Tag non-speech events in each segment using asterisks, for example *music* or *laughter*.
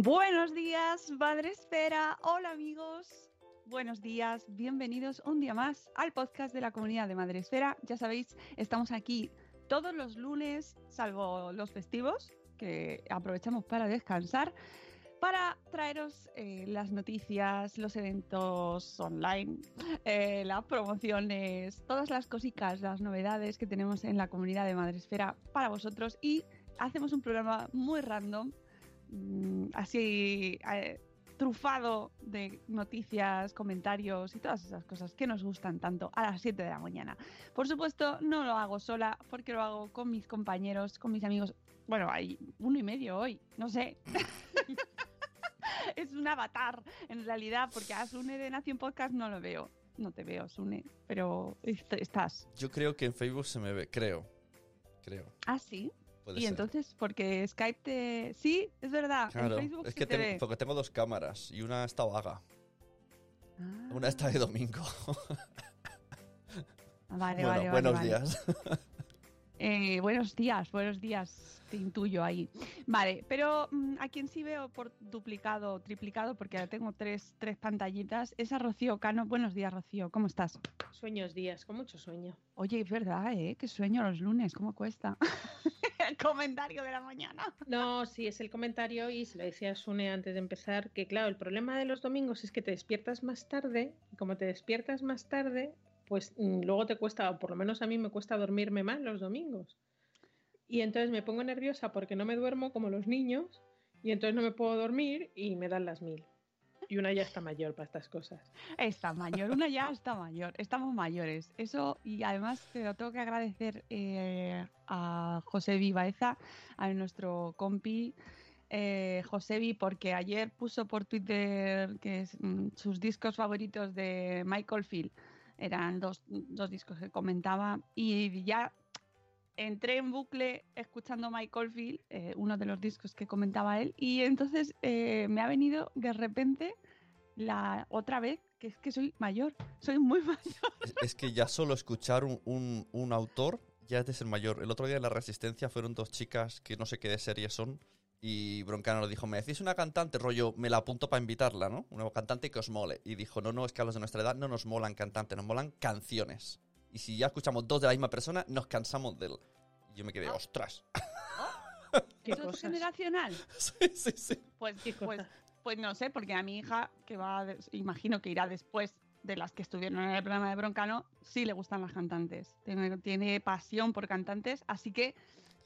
Buenos días, Madre Esfera. Hola amigos. Buenos días, bienvenidos un día más al podcast de la comunidad de Madre Esfera. Ya sabéis, estamos aquí todos los lunes, salvo los festivos, que aprovechamos para descansar, para traeros eh, las noticias, los eventos online, eh, las promociones, todas las cositas, las novedades que tenemos en la comunidad de Madre Esfera para vosotros y hacemos un programa muy random mm, así eh, trufado de noticias, comentarios y todas esas cosas que nos gustan tanto a las 7 de la mañana. Por supuesto, no lo hago sola porque lo hago con mis compañeros, con mis amigos. Bueno, hay uno y medio hoy, no sé. *laughs* es un avatar en realidad porque a Sune de Nación Podcast no lo veo. No te veo, Sune, pero est- estás. Yo creo que en Facebook se me ve, creo. Creo. Ah, sí. Puede Y ser. entonces, porque Skype te... Sí, es verdad. Claro, en Facebook es que te tengo, ve. porque tengo dos cámaras y una está vaga. Ah, Una está de domingo. Vale, bueno, vale, vale, buenos vale. días. Eh, buenos días, buenos días, te intuyo ahí. Vale, pero mm, a quien sí veo por duplicado o triplicado, porque ahora tengo tres, tres pantallitas, es a Rocío Cano. Buenos días, Rocío, ¿cómo estás? Sueños días, con mucho sueño. Oye, es verdad, ¿eh? Que sueño los lunes, ¿cómo cuesta? *laughs* Comentario de la mañana. No, sí, es el comentario y se lo decía Sune antes de empezar, que claro, el problema de los domingos es que te despiertas más tarde y como te despiertas más tarde, pues mm, luego te cuesta, o por lo menos a mí me cuesta dormirme más los domingos. Y entonces me pongo nerviosa porque no me duermo como los niños y entonces no me puedo dormir y me dan las mil. Y una ya está mayor para estas cosas. Está mayor, una ya está mayor, estamos mayores. Eso, y además te lo tengo que agradecer eh, a José Vivaeza, a nuestro compi eh, Josebi, porque ayer puso por Twitter que es, mm, sus discos favoritos de Michael Field. Eran dos, dos discos que comentaba y ya entré en bucle escuchando Michael Field, eh, uno de los discos que comentaba él, y entonces eh, me ha venido de repente la otra vez que es que soy mayor, soy muy *laughs* mayor. es, que ya solo escuchar un, un- un autor ya es de ser mayor. El otro día en La Resistencia fueron dos chicas que no sé qué de serie son. Y Broncano le dijo, ¿me decís una cantante? Rollo, me la apunto para invitarla, ¿no? Una cantante que os mole. Y dijo, no, no, es que a los de nuestra edad no nos molan cantantes, nos molan canciones. Y si ya escuchamos dos de la misma persona, nos cansamos de él. Y yo me quedé, ostras. *laughs* ¿Qué ¿Eso es generacional? sí, sí, sí. Pues, ¿Qué pues, pues no sé, porque a mi hija, que va, imagino que irá después de las que estuvieron en el programa de Broncano, sí le gustan las cantantes. Tiene, tiene pasión por cantantes, así que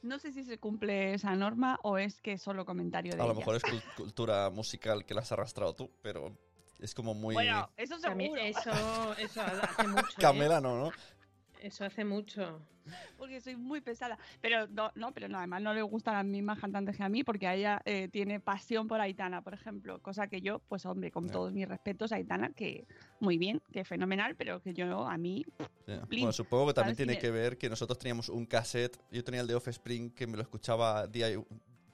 no sé si se cumple esa norma o es que es solo comentario de A lo ella. mejor es cul- cultura musical que la has arrastrado tú, pero Es como muy... Bueno, eso seguro. eso, eso hace *laughs* mucho. ¿eh? Camela no, ¿no? Eso hace mucho. porque soy muy pesada. Pero no, no, pero no, además no le gustan las mismas cantantes que a mí, porque a ella eh, tiene pasión por Aitana, por ejemplo. Cosa que yo, pues hombre, con todos mis respetos, Aitana, que muy bien, que fenomenal, pero que yo a mí. Plin. Bueno, supongo que también tiene que ver que nosotros teníamos un cassette. Yo tenía el de Offspring que me lo escuchaba día y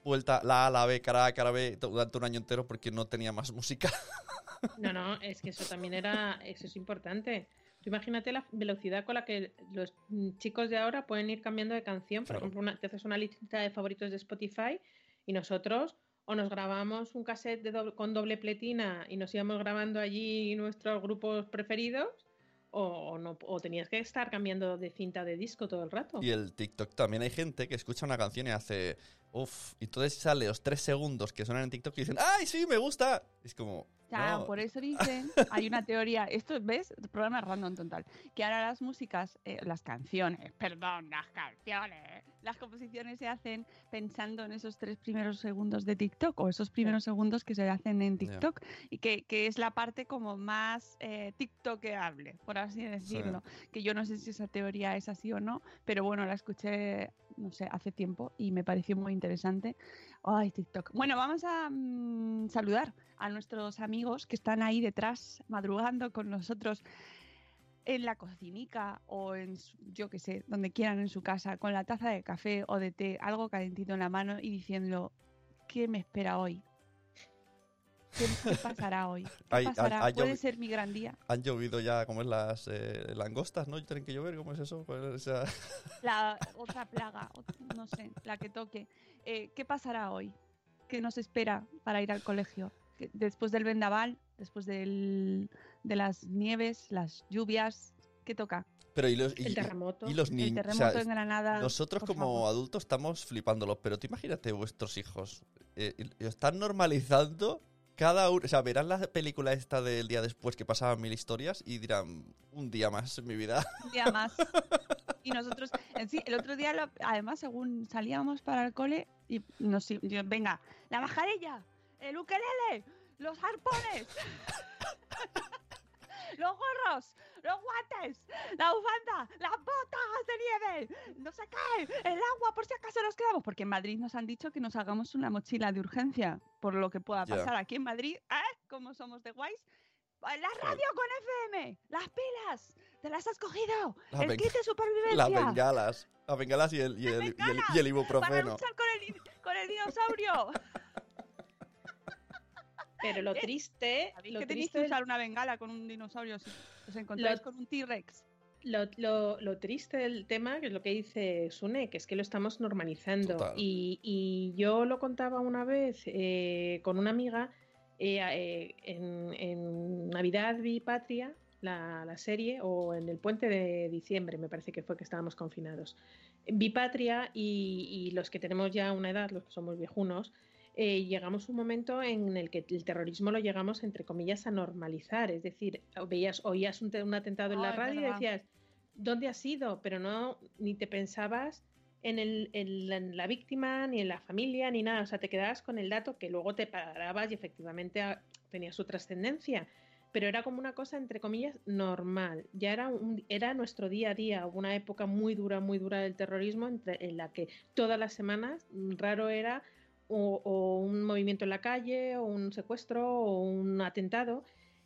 vuelta, la A, la B, cara A, cara B, durante un año entero porque no tenía más música. *laughs* No, no, es que eso también era, eso es importante. Tú imagínate la velocidad con la que los chicos de ahora pueden ir cambiando de canción. Por Claro. ejemplo, una- te haces una lista de favoritos de Spotify y nosotros o nos grabamos un cassette de doble- con doble pletina y nos íbamos grabando allí nuestros grupos preferidos o, o no, o tenías que estar cambiando de cinta de disco todo el rato. Y el TikTok también hay gente que escucha una canción y hace uff, y entonces sale los tres segundos que suenan en TikTok y dicen ¡Ay, sí, me gusta! Es como. Ya, no. por eso *laughs* dicen, hay una teoría, esto, ¿ves? Programa random total, que ahora las músicas, eh, las canciones, perdón, las canciones, las composiciones se hacen pensando en esos tres primeros segundos de TikTok o esos primeros segundos que se hacen en. TikTok y que, que es la parte como más eh, TikTokeable, por así decirlo. Que yo no sé si esa teoría es así o no, pero bueno, la escuché, no sé, hace tiempo y me pareció muy interesante. Ay, TikTok. Bueno, vamos a mm, saludar a nuestros amigos que están ahí detrás, madrugando con nosotros en la cocinica o en, su- yo que sé, donde quieran en su casa, con la taza de café o de té, algo calentito en la mano y diciendo, ¿qué me espera hoy? ¿Qué, qué pasará hoy? ¿Qué *laughs* Hay- pasará? hay ¿Puede ser mi gran día? Han llovido ya, como es las eh, langostas, ¿no? Tienen que llover, ¿cómo es eso? ¿Cuál es esa- La otra plaga, ot- no sé, la que toque. Eh, ¿Qué pasará hoy? ¿Qué nos espera para ir al colegio? Después del vendaval, después del, de las nieves, las lluvias, ¿qué toca? Pero y los, y- el terremoto. y los El niños. o terremoto sea, en Granada. Nosotros como favor. adultos estamos flipándolo, pero tú imagínate vuestros hijos. eh, están normalizando cada uno. O sea, verán la película esta del día después que pasaban mil historias y dirán, un día más en mi vida. Un día más. Y nosotros, en sí, el otro día, lo- además, según salíamos para el cole, y nos, yo, venga, la mascarilla, el ukelele, los arpones, *laughs* los gorros, los guantes, la bufanda, las botas de nieve, no sé qué, el agua por si acaso nos quedamos, porque en Madrid nos han dicho que nos hagamos una mochila de urgencia por lo que pueda pasar aquí en Madrid, ¿eh? Como somos de guays. La radio con FM, las pilas, ¿te las has cogido? La el kit de supervivencia. Las bengalas. Las bengalas y el, y el, y el- y el bengalas, Para ibuprofeno. luchar con el, con el dinosaurio. Pero lo triste, ¿Sabéis lo que tenéis triste que del- usar una bengala con un dinosaurio si os encontráis Lo- con un T-Rex? Lo, lo- lo triste del tema, que es lo que dice Sune, que es que lo estamos normalizando. Y, y yo lo contaba una vez eh, con una amiga eh, eh, en, en Navidad vi Patria, la, la serie, o en el puente de diciembre, me parece que fue que estábamos confinados. Vi Patria y, y los que tenemos ya una edad, los que somos viejunos, eh, llegamos a un momento en el que el terrorismo lo llegamos, entre comillas, a normalizar. Es decir, veías, oías un, un atentado en Ah, la es radio y verdad. decías, ¿dónde has ido? Pero no, ni te pensabas en, el, en la, en la víctima, ni en la familia, ni nada. O sea, te quedabas con el dato que luego te parabas y efectivamente ah, tenía su trascendencia. Pero era como una cosa, entre comillas, normal. Ya era, un, era nuestro día a día. Una época muy dura, muy dura del terrorismo entre- en la que todas las semanas raro era o, o un movimiento en la calle, o un secuestro, o un atentado.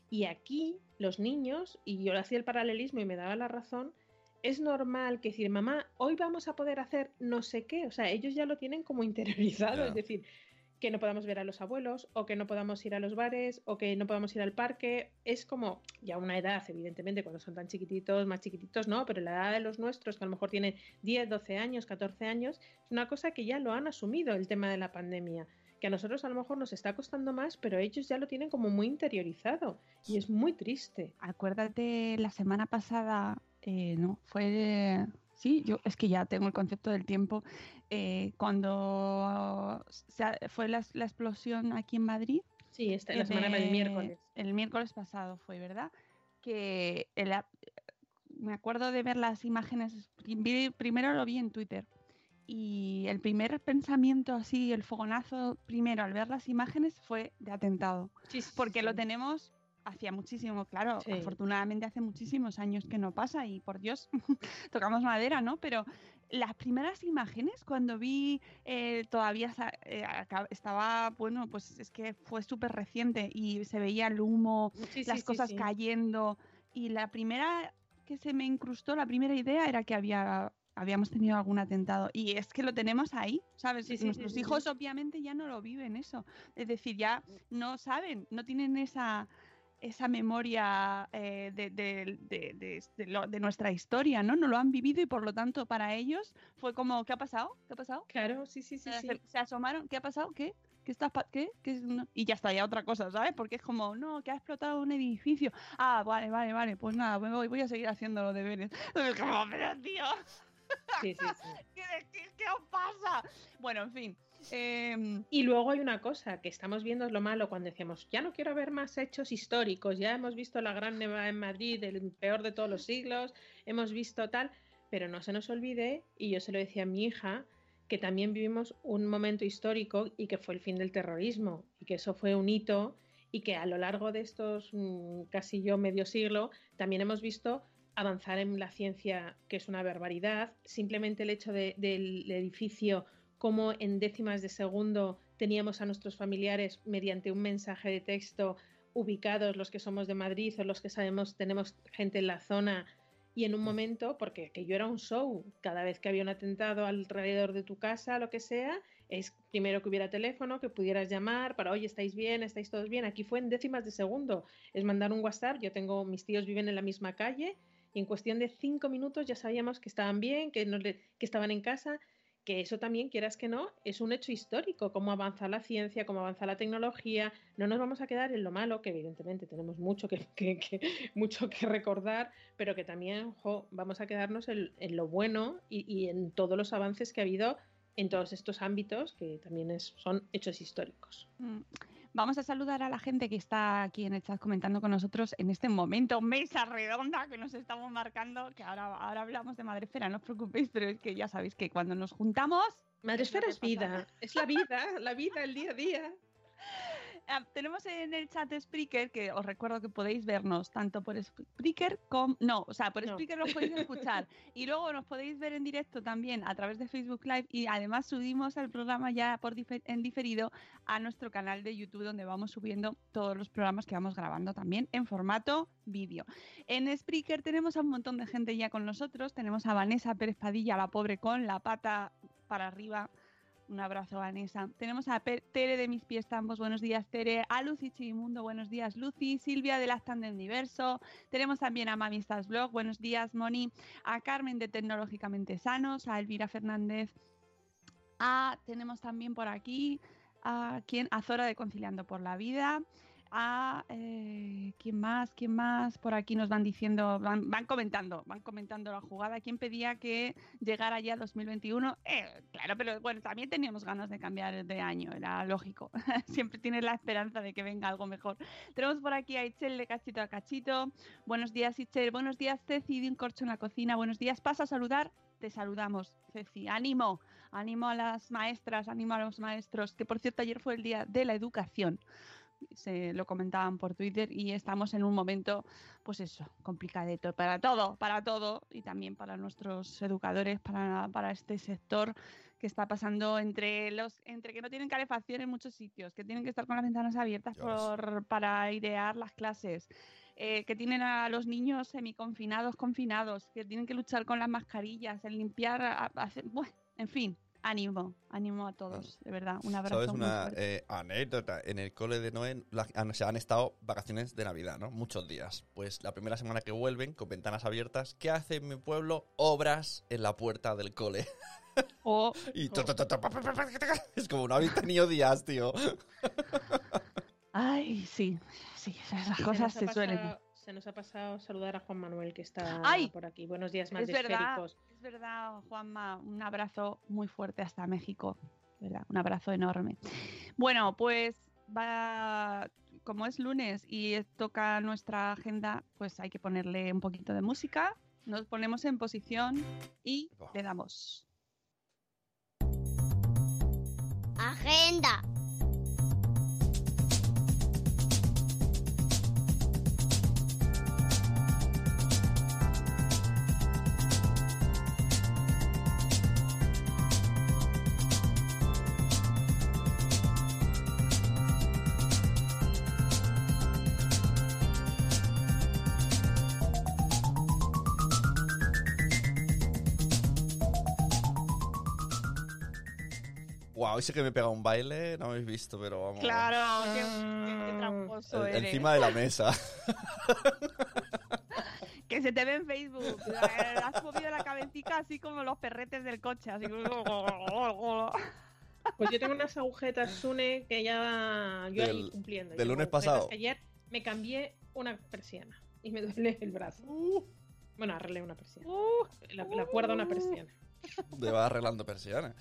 Y aquí los niños, y yo hacía el paralelismo y me daba la razón, es normal que decir, mamá, hoy vamos a poder hacer no sé qué. O sea, ellos ya lo tienen como interiorizado. Es decir, que no podamos ver a los abuelos, o que no podamos ir a los bares, o que no podamos ir al parque. Es como, ya una edad, evidentemente, cuando son tan chiquititos, más chiquititos, no, pero la edad de los nuestros, que a lo mejor tienen 10, 12 años, 14 años, es una cosa que ya lo han asumido el tema de la pandemia. Que a nosotros a lo mejor nos está costando más, pero ellos ya lo tienen como muy interiorizado. Y es muy triste. Acuérdate, la semana pasada, eh, no, fue... Sí, yo es que ya tengo el concepto del tiempo. eh, cuando se fue la, la explosión aquí en Madrid, Sí, esta, la semana del Eh, miércoles. El miércoles pasado fue, ¿verdad? Que el me acuerdo de ver las imágenes. primero lo vi en Twitter. Y el primer pensamiento así, el fogonazo primero al ver las imágenes fue de atentado. Sí, sí, Porque sí. lo tenemos hacía muchísimo, claro, Sí. afortunadamente hace muchísimos años que no pasa y por Dios, *laughs* tocamos madera, ¿no? Pero las primeras imágenes cuando vi eh, todavía eh, estaba, bueno, pues es que fue súper reciente y se veía el humo, Sí, sí, las sí, cosas cayendo y la primera que se me incrustó, la primera idea era que había habíamos tenido algún atentado y es que lo tenemos ahí, ¿sabes? Sí, sí, Nuestros sí, hijos obviamente ya no lo viven eso, es decir, ya no saben, no tienen esa esa memoria eh, de, de- de- lo- de nuestra historia, ¿no? No lo han vivido y por lo tanto para ellos fue como, ¿qué ha pasado? ¿Qué ha pasado? Claro, sí, sí, sí, se, sí. se asomaron, ¿qué ha pasado? ¿Qué? ¿Qué estás pa- ¿Qué? ¿Qué es- no? Y ya está, ya otra cosa, ¿sabes? Porque es como, no, que ha explotado un edificio. Ah, vale, vale, vale, pues nada, me voy, voy a seguir haciendo los deberes. Es como, pero tío, Sí, sí, sí. *laughs* ¿qué, qué- qué os pasa? Bueno, en fin. Em, Y luego hay una cosa que estamos viendo es lo malo cuando decíamos, ya no quiero ver más hechos históricos, ya hemos visto la gran nevada en Madrid, el peor de todos los siglos, hemos visto tal, pero no se nos olvide, y yo se lo decía a mi hija, que también vivimos un momento histórico y que fue el fin del terrorismo, y que eso fue un hito, y que a lo largo de estos mm, casi yo medio siglo también hemos visto avanzar en la ciencia, que es una barbaridad, simplemente el hecho de- del edificio cómo en décimas de segundo teníamos a nuestros familiares mediante un mensaje de texto ubicados los que somos de Madrid o los que sabemos tenemos gente en la zona y en un momento, porque que yo era un show, cada vez que había un atentado alrededor de tu casa, lo que sea, es primero que hubiera teléfono, que pudieras llamar para, oye, ¿estáis bien? ¿Estáis todos bien? Aquí fue en décimas de segundo, es mandar un WhatsApp, yo tengo, mis tíos viven en la misma calle y en cuestión de cinco minutos ya sabíamos que estaban bien, que, no le- que estaban en casa que eso también, quieras que no, es un hecho histórico, cómo avanza la ciencia, cómo avanza la tecnología. No nos vamos a quedar en lo malo, que evidentemente tenemos mucho que, *laughs* que- que- mucho que recordar, pero que también vamos a quedarnos en, lo bueno y, y en todos los avances que ha habido en todos estos ámbitos, que también es- son hechos históricos. Mm. Vamos a saludar a la gente que está aquí en el chat comentando con nosotros en este momento, mesa redonda que nos estamos marcando, que ahora, ahora hablamos de Madrefera, no os preocupéis, pero es que ya sabéis que cuando nos juntamos... Madresfera es vida, es la vida, la vida, el día a día. *laughs* Ah, tenemos en el chat Spreaker, que os recuerdo que podéis vernos tanto por Spreaker como... No, o sea, por No. Spreaker nos podéis escuchar *laughs* y luego nos podéis ver en directo también a través de Facebook Live y además subimos el programa ya por en diferido a nuestro canal de YouTube donde vamos subiendo todos los programas que vamos grabando también en formato vídeo. En Spreaker tenemos a un montón de gente ya con nosotros, tenemos a Vanessa Pérez Padilla, la pobre con la pata para arriba un abrazo, Vanessa. Tenemos a Tere de Mis Pies Tambos, buenos días, Tere. A Lucy Chimundo, buenos días, Lucy. Silvia de Las del Universo. Tenemos también a Mami Stars Blog, buenos días, Moni. A Carmen de Tecnológicamente Sanos, a Elvira Fernández. A, tenemos también por aquí a, ¿quién? a Zora de Conciliando por la Vida. A, eh, ¿quién más? ¿Quién más? Por aquí nos van diciendo, van, comentando, van comentando la jugada. ¿Quién pedía que llegara ya 2021? Eh, claro, pero bueno, también teníamos ganas de cambiar de año, era lógico. *laughs* Siempre tienes la esperanza de que venga algo mejor. Tenemos por aquí a Itzel de Cachito a Cachito. Buenos días, Itzel. Buenos días, Ceci de Un Corcho en la Cocina. Buenos días. Pasa a saludar. Te saludamos, Ceci. Ánimo, ánimo a las maestras, ánimo a los maestros. Que por cierto, ayer fue el día de la educación se lo comentaban por Twitter y estamos en un momento, pues eso, complicadito para todo, para todo y también para nuestros educadores, para, para este sector que está pasando entre los entre que no tienen calefacción en muchos sitios, que tienen que estar con las ventanas abiertas por, para airear las clases, eh, que tienen a los niños semiconfinados, confinados, que tienen que luchar con las mascarillas, el limpiar, hacer- bueno, en fin, ánimo, ánimo a todos, de verdad, un abrazo. ¿Sabes muy una eh, anécdota? En el cole de Noé la- han, se han estado vacaciones de Navidad, ¿no? Muchos días. Pues la primera semana que vuelven, con ventanas abiertas, ¿qué hace en mi pueblo? Obras en la puerta del cole. *laughs* O *laughs* Y to, to, to, to, pa, pa, pa, pa, pa, pa. es como no habéis tenido días, tío. Ay, sí, sí, esas cosas se suelen. Se nos ha pasado saludar a Juan Manuel, que está ¡Ay! por aquí. Buenos días, más Es verdad, esféricos. es verdad, Juanma, un abrazo muy fuerte hasta México, ¿verdad? Un abrazo enorme. Bueno, pues va, como es lunes y toca nuestra agenda, pues hay que ponerle un poquito de música. Nos ponemos en posición y le damos. Agenda. Wow, ese que me pega un baile, no habéis visto, pero vamos. Claro, qué, qué- qué tramposo eres. encima de la mesa. *laughs* Que se te ve en Facebook. Has movido la cabecita así como los perretes del coche. Así como... Pues yo tengo unas agujetas Sune que ya yo ahí Del- cumpliendo. del Yo lunes pasado. Ayer me cambié una persiana y me duele el brazo. Bueno, arreglé una persiana. Uh, La, la cuerda una persiana. Te va arreglando persianas.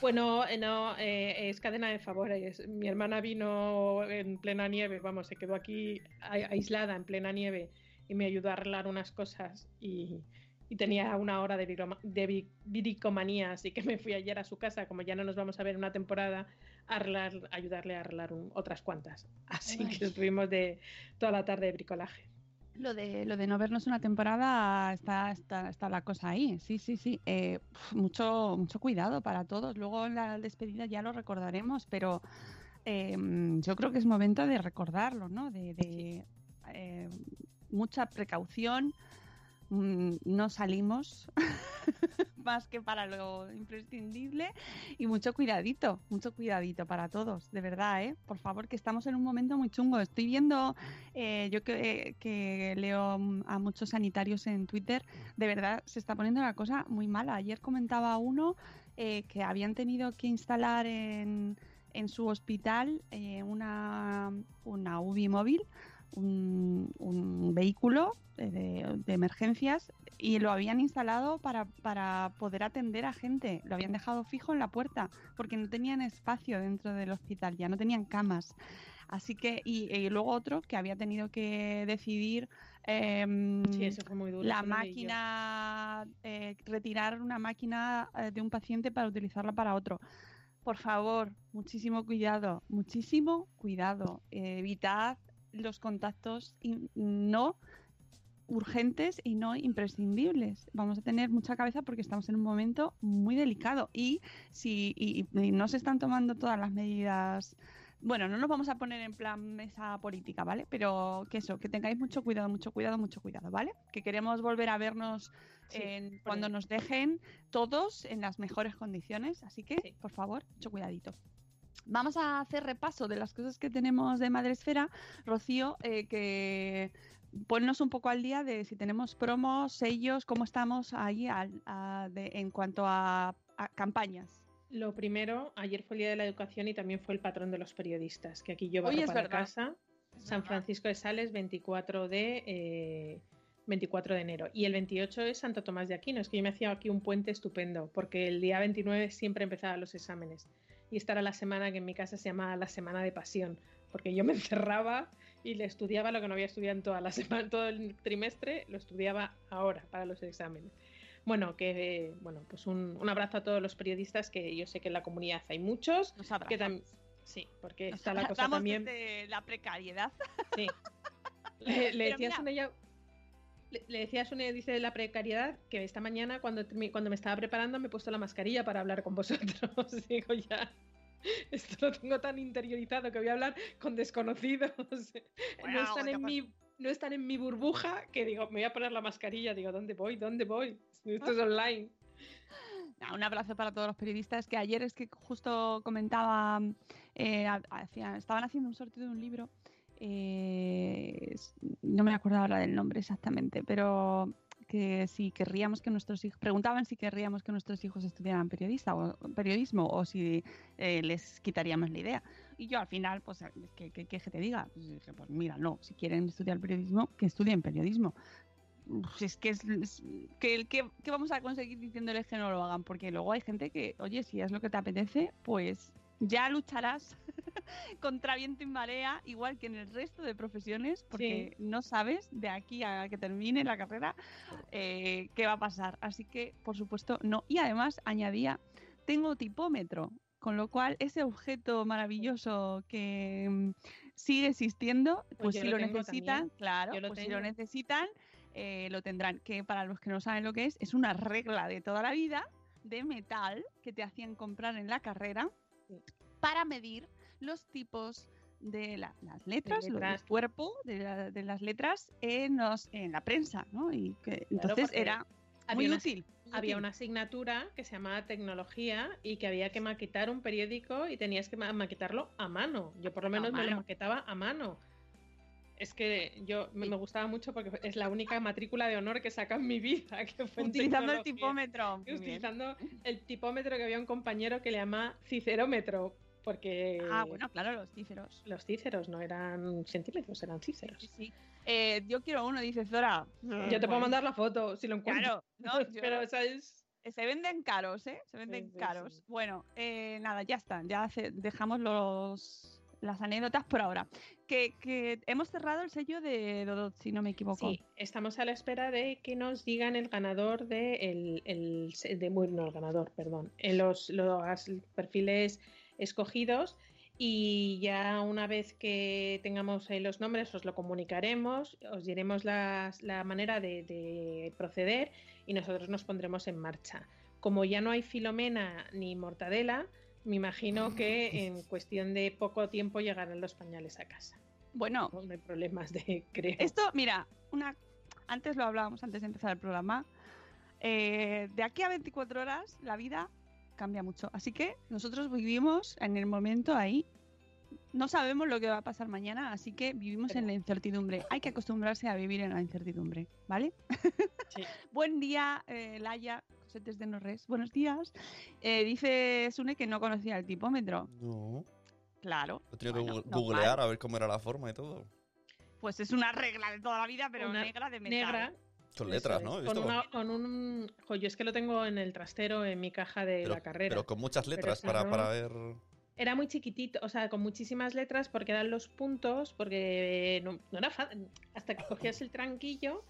Bueno, eh, no, eh, es cadena de favores. Mi hermana vino en plena nieve, vamos, se quedó aquí a- aislada en plena nieve y me ayudó a arreglar unas cosas y, y tenía una hora de, viroma- de viricomanía, así que me fui ayer a su casa, como ya no nos vamos a ver una temporada, a arreglar, ayudarle a arreglar un- otras cuantas. Así Ay. que estuvimos de toda la tarde de bricolaje. Lo de, lo de no vernos una temporada está, está, está la cosa ahí. Sí, sí, sí. Eh, mucho, mucho cuidado para todos. Luego en la despedida ya lo recordaremos, pero eh, yo creo que es momento de recordarlo, ¿no? De, de, eh, mucha precaución. Mm, No salimos *laughs* más que para lo imprescindible y mucho cuidadito, mucho cuidadito para todos, de verdad, ¿eh? Por favor, que estamos en un momento muy chungo. Estoy viendo eh, yo que, que leo mm, a muchos sanitarios en Twitter, de verdad se está poniendo la cosa muy mala. Ayer comentaba uno eh, que habían tenido que instalar en, en su hospital eh, una, una UBI móvil, un, un vehículo eh, de, de emergencias y lo habían instalado para, para poder atender a gente. Lo habían dejado fijo en la puerta porque no tenían espacio dentro del hospital, ya no tenían camas. Así que, y, y luego otro que había tenido que decidir em, Sí, eso fue muy duro. la máquina, eh, retirar una máquina eh, de un paciente para utilizarla para otro. Por favor, muchísimo cuidado, muchísimo cuidado. Eh, evitad los contactos no urgentes y no imprescindibles. Vamos a tener mucha cabeza porque estamos en un momento muy delicado y si y- y no se están tomando todas las medidas bueno, no nos vamos a poner en plan mesa política, ¿vale? Pero que eso, que tengáis mucho cuidado, mucho cuidado, mucho cuidado, ¿vale? Que queremos volver a vernos Sí, en- cuando nos dejen todos en las mejores condiciones, así que, Sí. por favor, mucho cuidadito. Vamos a hacer repaso de las cosas que tenemos de Madresfera. Rocío, eh, que ponnos un poco al día de si tenemos promos, sellos, cómo estamos ahí a- de- en cuanto a, a campañas. Lo primero, ayer fue el Día de la Educación y también fue el patrón de los periodistas, que aquí yo barro es para verdad. casa. San Francisco de Sales, 24 de, eh, 24 de enero. Y el 28 es Santo Tomás de Aquino. Es que yo me hacía aquí un puente estupendo, porque el día 29 siempre empezaban los exámenes. Y esta era la semana que en mi casa se llamaba la Semana de Pasión, porque yo me *laughs* encerraba y le estudiaba lo que no había estudiado en toda la semana, *laughs* todo el trimestre, lo estudiaba ahora para los exámenes. Bueno, que eh, bueno, pues un, un abrazo a todos los periodistas, que yo sé que en la comunidad hay muchos. Nos Que también sí, porque Nos está la cosa también. la precariedad. Sí. *laughs* Le, le Pero decía a mira. Le, le decía a Sune, dice de la precariedad, que esta mañana cuando, cuando me estaba preparando me he puesto la mascarilla para hablar con vosotros. *laughs* Digo, ya, esto lo tengo tan interiorizado que voy a hablar con desconocidos. Bueno, *laughs* no, están en mi, no están en mi burbuja que digo, me voy a poner la mascarilla. Digo, ¿dónde voy? ¿Dónde voy? Esto es online. Nada, un abrazo para todos los periodistas que ayer es que justo comentaba, eh, estaban haciendo un sorteo de un libro, eh, no me acuerdo ahora del nombre exactamente, pero que si querríamos que nuestros hijos, preguntaban si querríamos que nuestros hijos estudiaran periodista o periodismo o si eh, les quitaríamos la idea. Y yo al final, pues, ¿qué que, que, te diga? Pues dije, pues mira, no, si quieren estudiar periodismo, que estudien periodismo. Uf, es que es, es- que, que, que vamos a conseguir diciéndoles que no lo hagan, porque luego hay gente que, oye, si es lo que te apetece, pues ya lucharás *laughs* contra viento y marea, igual que en el resto de profesiones, porque no sabes de aquí a que termine la carrera eh, qué va a pasar. Así que, por supuesto, no. Y además añadía, tengo tipómetro, con lo cual ese objeto maravilloso que mm, sigue existiendo, pues yo si lo necesitan, claro, Yo lo pues si lo necesitan, eh, lo tendrán. Que para los que no saben lo que es, es una regla de toda la vida de metal que te hacían comprar en la carrera. Para medir los tipos de la- las letras, letras. cuerpo de, la- de las letras en, los, en la prensa, ¿no? Y que, entonces era muy útil. había útil. una asignatura que se llamaba tecnología y que había que maquetar un periódico y tenías que ma- maquetarlo a mano. Yo por lo A menos me lo maquetaba a mano. Es que yo me, me gustaba mucho porque es la única matrícula de honor que saca en mi vida. *laughs* Que fue Utilizando el tipómetro. Utilizando el tipómetro que había un compañero que le llama cicerómetro. Porque Ah, bueno, claro, los cíceros. los cíceros no eran centímetros, eran Sí, cíceros. sí. Eh, yo quiero uno, dice Zora. Yo te puedo mandar la foto si lo encuentro. Claro, no, *laughs* yo- Pero esa es. se venden caros, ¿eh? Se venden sí, caros. sí. Bueno, eh, nada, ya está. Ya dejamos los, las anécdotas por ahora. Que, que hemos cerrado el sello de Dodot, si no me equivoco. Sí, estamos a la espera de que nos digan el ganador de el, el de bueno, no el ganador, perdón, en los, los perfiles escogidos y ya una vez que tengamos eh, los nombres os lo comunicaremos, os diremos las- la manera de, de proceder y nosotros nos pondremos en marcha. Como ya no hay Filomena ni Mortadela, me imagino que en cuestión de poco tiempo llegarán los pañales a casa. Bueno, No, hay problemas de *laughs* creo. esto, mira, una antes lo hablábamos antes de empezar el programa. eh, de aquí a 24 horas la vida cambia mucho. Así que nosotros vivimos en el momento ahí. No sabemos lo que va a pasar mañana, así que vivimos en la incertidumbre. Hay que acostumbrarse a vivir en la incertidumbre, ¿vale? Sí. *laughs* Buen día, eh, Laia, Cosetes de Norres. Buenos días. Eh, dice Sune que no conocía el tipómetro. No. Claro. He tenido que Bueno, normal. googlear a ver cómo era la forma y todo. Pues es una regla de toda la vida, pero Una negra de metal. negra Con letras, es, ¿no? Con, una- con un. Jo, yo es que lo tengo en el trastero, en mi caja de pero, la carrera. pero con muchas letras para, no- para ver. Era muy chiquitito, o sea, con muchísimas letras porque eran los puntos, porque no, no era fácil. Hasta que cogías el tranquillo,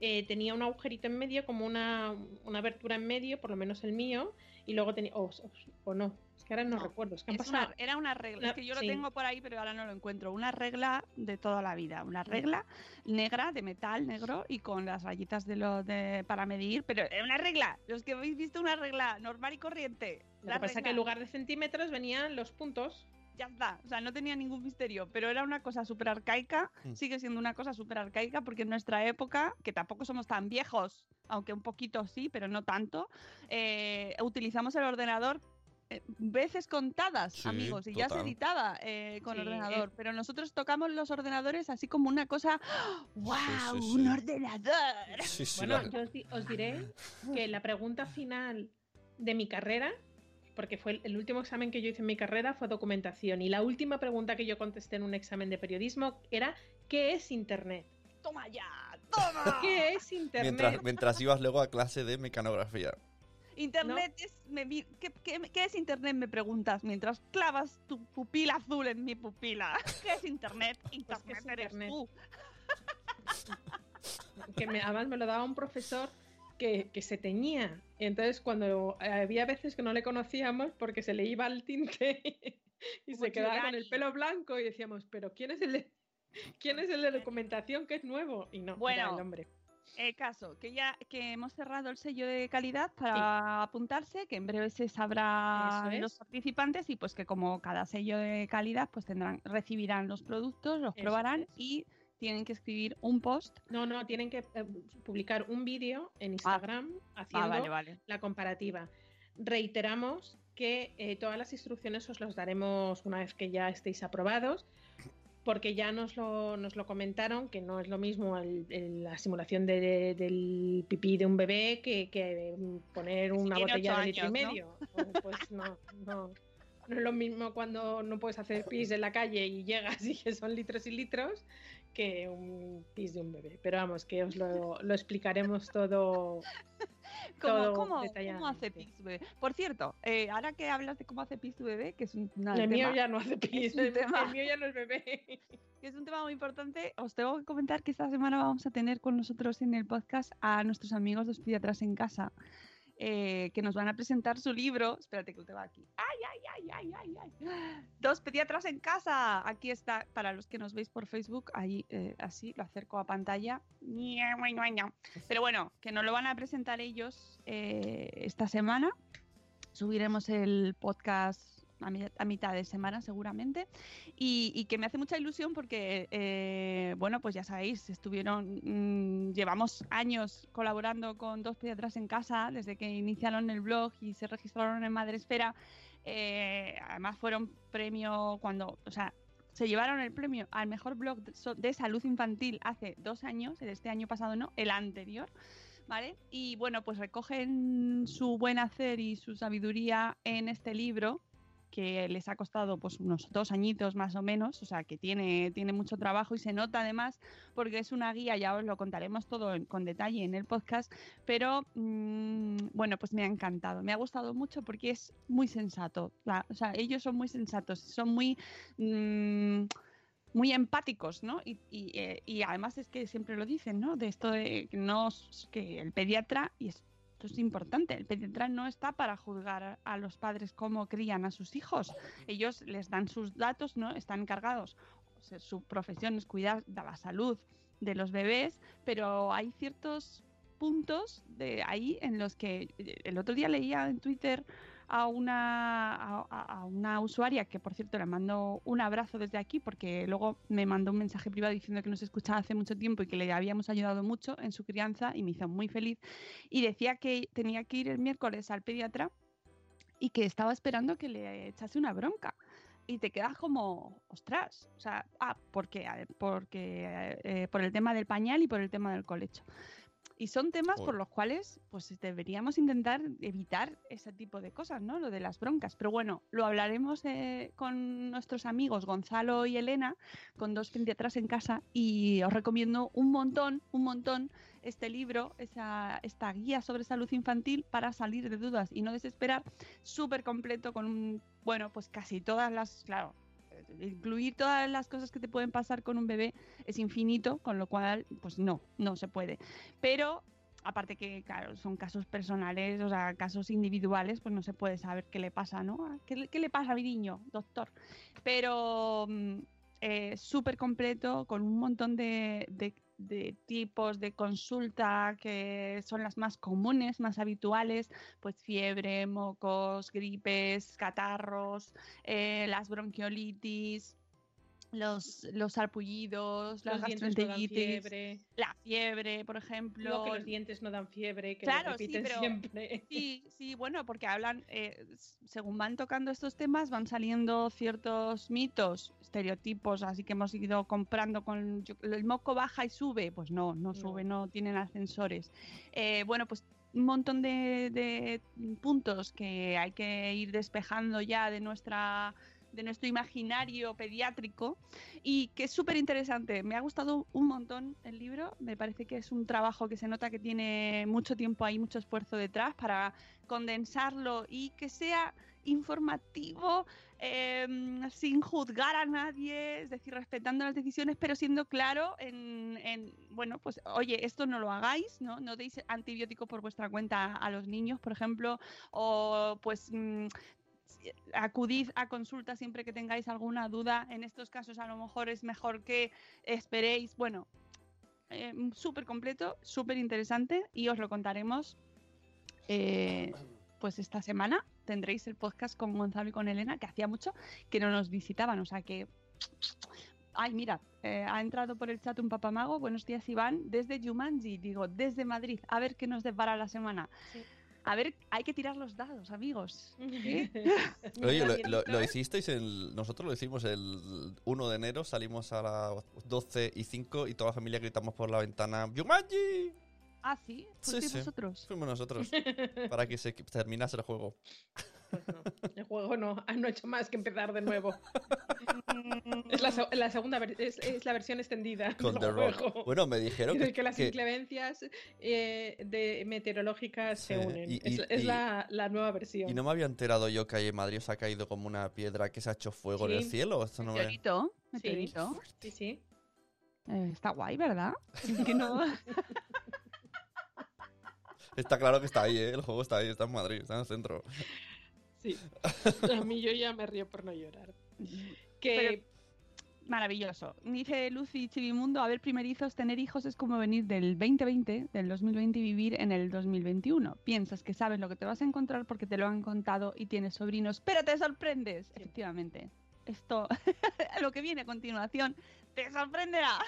eh, tenía un agujerito en medio, como una, una abertura en medio, por lo menos el mío, y luego tenía. O, o- o no, es que ahora no, No, recuerdo, es que han pasado. una- era una regla, es que yo lo tengo por ahí, pero ahora no lo encuentro. Una regla de toda la vida, una regla negra de metal negro y con las rayitas de lo de para medir, pero es una regla. Los que habéis visto una regla normal y corriente. Lo que pasa es que en lugar de centímetros venían los puntos. Ya está, o sea, no tenía ningún misterio, pero era una cosa súper arcaica, Mm. sigue siendo una cosa súper arcaica porque en nuestra época, que tampoco somos tan viejos, aunque un poquito sí, pero no tanto, eh, utilizamos el ordenador eh, veces contadas, Sí, amigos, y ya se editaba eh, con Sí, ordenador, pero nosotros tocamos los ordenadores así como una cosa, ¡wow! sí, sí. ¡Un ordenador! Sí, sí, Bueno, la- yo os, di- os diré que la pregunta final de mi carrera, porque fue el, último examen que yo hice en mi carrera, fue documentación. Y la última pregunta que yo contesté en un examen de periodismo era: ¿qué es Internet? ¡Toma ya! ¡Toma! *laughs* ¿Qué es Internet? mientras, mientras ibas luego a clase de mecanografía. Internet es. me ¿qué, qué, qué es Internet? Me preguntas mientras clavas tu pupila azul en mi pupila. *laughs* ¿Qué es Internet? Internet Pues, ¿qué es eres Internet? tú. Que me, además me lo daba un profesor que, que se teñía. Y entonces, cuando había veces que no le conocíamos porque se le iba el tinte *laughs* y Como se quedaba con el pelo blanco y decíamos, ¿pero quién es el de, *laughs* quién es el de documentación que es nuevo? Y no, era Bueno, el hombre. El caso, que ya que hemos cerrado el sello de calidad para apuntarse, que en breve se es. los participantes y pues que como cada sello de calidad pues tendrán recibirán los productos, los Eso probarán es. y tienen que escribir un post. No, no, tienen que eh, publicar un vídeo en Instagram haciendo Ah, vale, vale. la comparativa. Reiteramos que eh, todas las instrucciones os las daremos una vez que ya estéis aprobados, porque ya nos lo, nos lo comentaron, que no es lo mismo el- el- la simulación de- del pipí de un bebé que, que, mm, poner si una botella de litro y medio. O, Pues no, no. No es lo mismo cuando no puedes hacer pis en la calle y llegas y que son litros y litros que un pis de un bebé. Pero vamos, que os lo, lo explicaremos todo. *laughs* ¿Cómo, todo cómo, cómo hace pis tu bebé? Por cierto, eh, ahora que hablas de cómo hace pis tu bebé, que es un, El mío tema- ya no hace *laughs* pis, el, tema. el mío ya no es bebé. que *laughs* es un tema muy importante, os tengo que comentar que esta semana vamos a tener con nosotros en el podcast a nuestros amigos dos pediatras en casa, eh, que nos van a presentar su libro. Espérate que te va aquí. ¡Ay, ay, ay, ay, ay, ay! Dos pediatras en casa. Aquí está, para los que nos veis por Facebook, ahí eh, así lo acerco a pantalla. Pero bueno, que nos lo van a presentar ellos eh, esta semana. Subiremos el podcast a, mi- a mitad de semana seguramente, y, que me hace mucha ilusión porque, eh, bueno, pues ya sabéis, estuvieron, mm, llevamos años colaborando con dos pediatras en casa desde que iniciaron el blog y se registraron en Madresfera. Eh, además fueron premio cuando, o sea, se llevaron el premio al mejor blog de, salud infantil hace dos años, este año pasado no, el anterior. ¿Vale? Y bueno, pues recogen su buen hacer y su sabiduría en este libro que les ha costado pues unos dos añitos más o menos, o sea que tiene, tiene mucho trabajo y se nota además porque es una guía, ya os lo contaremos todo con detalle en el podcast, pero mm, bueno, pues me ha encantado, me ha gustado mucho porque es muy sensato, o sea, ellos son muy sensatos, son muy... mm, muy empáticos, ¿no? Y, eh, y además es que siempre lo dicen, ¿no? De esto de que no que el pediatra, y esto es importante, el pediatra no está para juzgar a los padres cómo crían a sus hijos. Ellos les dan sus datos, ¿no? Están encargados, su profesión es cuidar de la salud de los bebés, pero hay ciertos puntos de ahí en los que eh, el otro día leía en Twitter a una, a, una usuaria que por cierto le mando un abrazo desde aquí porque luego me mandó un mensaje privado diciendo que nos escuchaba hace mucho tiempo y que le habíamos ayudado mucho en su crianza y me hizo muy feliz y decía que tenía que ir el miércoles al pediatra y que estaba esperando que le echase una bronca y te quedas como, ostras, o sea, ah, porque, porque eh, por el tema del pañal y por el tema del colecho. Y son temas por los cuales pues deberíamos intentar evitar ese tipo de cosas, ¿no? Lo de las broncas. Pero bueno, lo hablaremos eh, con nuestros amigos Gonzalo y Elena, con dos pediatras en casa, y os recomiendo un montón, un montón este libro, esa, esta guía sobre salud infantil para salir de dudas y no desesperar, súper completo con un, bueno, pues casi todas las, claro, incluir todas las cosas que te pueden pasar con un bebé es infinito, con lo cual, pues no, no se puede. Pero aparte que, claro, son casos personales, o sea, casos individuales, pues no se puede saber qué le pasa, ¿no? Ah, ¿Qué, le- pasa a mi niño, doctor? Pero mm, eh, súper completo, con un montón de- de tipos de consulta que son las más comunes, más habituales, pues fiebre, mocos, gripes, catarros, eh, las bronquiolitis, los, los sarpullidos, Los dientes no dan gastroenteritis, fiebre. la fiebre, por ejemplo. Que los dientes no dan fiebre, que Claro, lo sí, repiten pero- siempre. Sí, *laughs* sí, bueno, porque hablan, eh, según van tocando estos temas, van saliendo ciertos mitos, estereotipos, así que hemos ido comprando con el moco baja y sube, pues no, no sube, no tienen ascensores. Eh, bueno, pues un montón de, de puntos que hay que ir despejando ya de nuestra de nuestro imaginario pediátrico y que es súper interesante. Me ha gustado un montón el libro, me parece que es un trabajo que se nota que tiene mucho tiempo ahí, mucho esfuerzo detrás para condensarlo y que sea informativo, eh, sin juzgar a nadie, es decir, respetando las decisiones, pero siendo claro en, en, bueno, pues, oye, esto no lo hagáis, ¿no? No deis antibiótico por vuestra cuenta a los niños, por ejemplo, o pues mm, acudid a consulta siempre que tengáis alguna duda. En estos casos a lo mejor es mejor que esperéis. Bueno, eh, súper completo, súper interesante y os lo contaremos eh, pues esta semana. Tendréis el podcast con Gonzalo y con Elena, que hacía mucho que no nos visitaban, o sea que... Ay, mira, eh, ha entrado por el chat un papamago. Buenos días, Iván. Desde Jumanji, digo, desde Madrid. A ver qué nos depara la semana. A ver, hay que tirar los dados, amigos. ¿Sí? *laughs* *laughs* Oye, lo, lo- lo hicisteis, el, nosotros lo hicimos el 1 de enero, salimos a las 12 y 5 y toda la familia gritamos por la ventana ¡Yumanji! Ah, sí, Sí, ¿Fuisteis sí. vosotros? Fuimos nosotros, *laughs* para que se terminase el juego. El juego no, han hecho más que empezar de nuevo. *laughs* es la, se- la segunda es, es la versión extendida Con del The Rock. Bueno, me dijeron que, que las que- inclemencias eh, de meteorológicas se unen. y- es y- es y- la, la nueva versión. Y no me había enterado yo que ahí en Madrid os ha caído como una piedra que se ha hecho fuego en el cielo. Esto no me... Meteorito, Sí. meteorito. Sí, sí. Eh, está guay, ¿verdad? Que no- *laughs* Está claro que está ahí, ¿eh? El juego está ahí, está en Madrid, está en el centro. Sí. *laughs* A mí yo ya me río por no llorar. Que Maravilloso. Dice Lucy Chivimundo, a ver, primerizos, tener hijos es como venir del 2020, del 2020 y vivir en el 2021. Piensas que sabes lo que te vas a encontrar porque te lo han contado y tienes sobrinos, pero te sorprendes. Efectivamente. Esto, *laughs* lo que viene a continuación, te sorprenderá.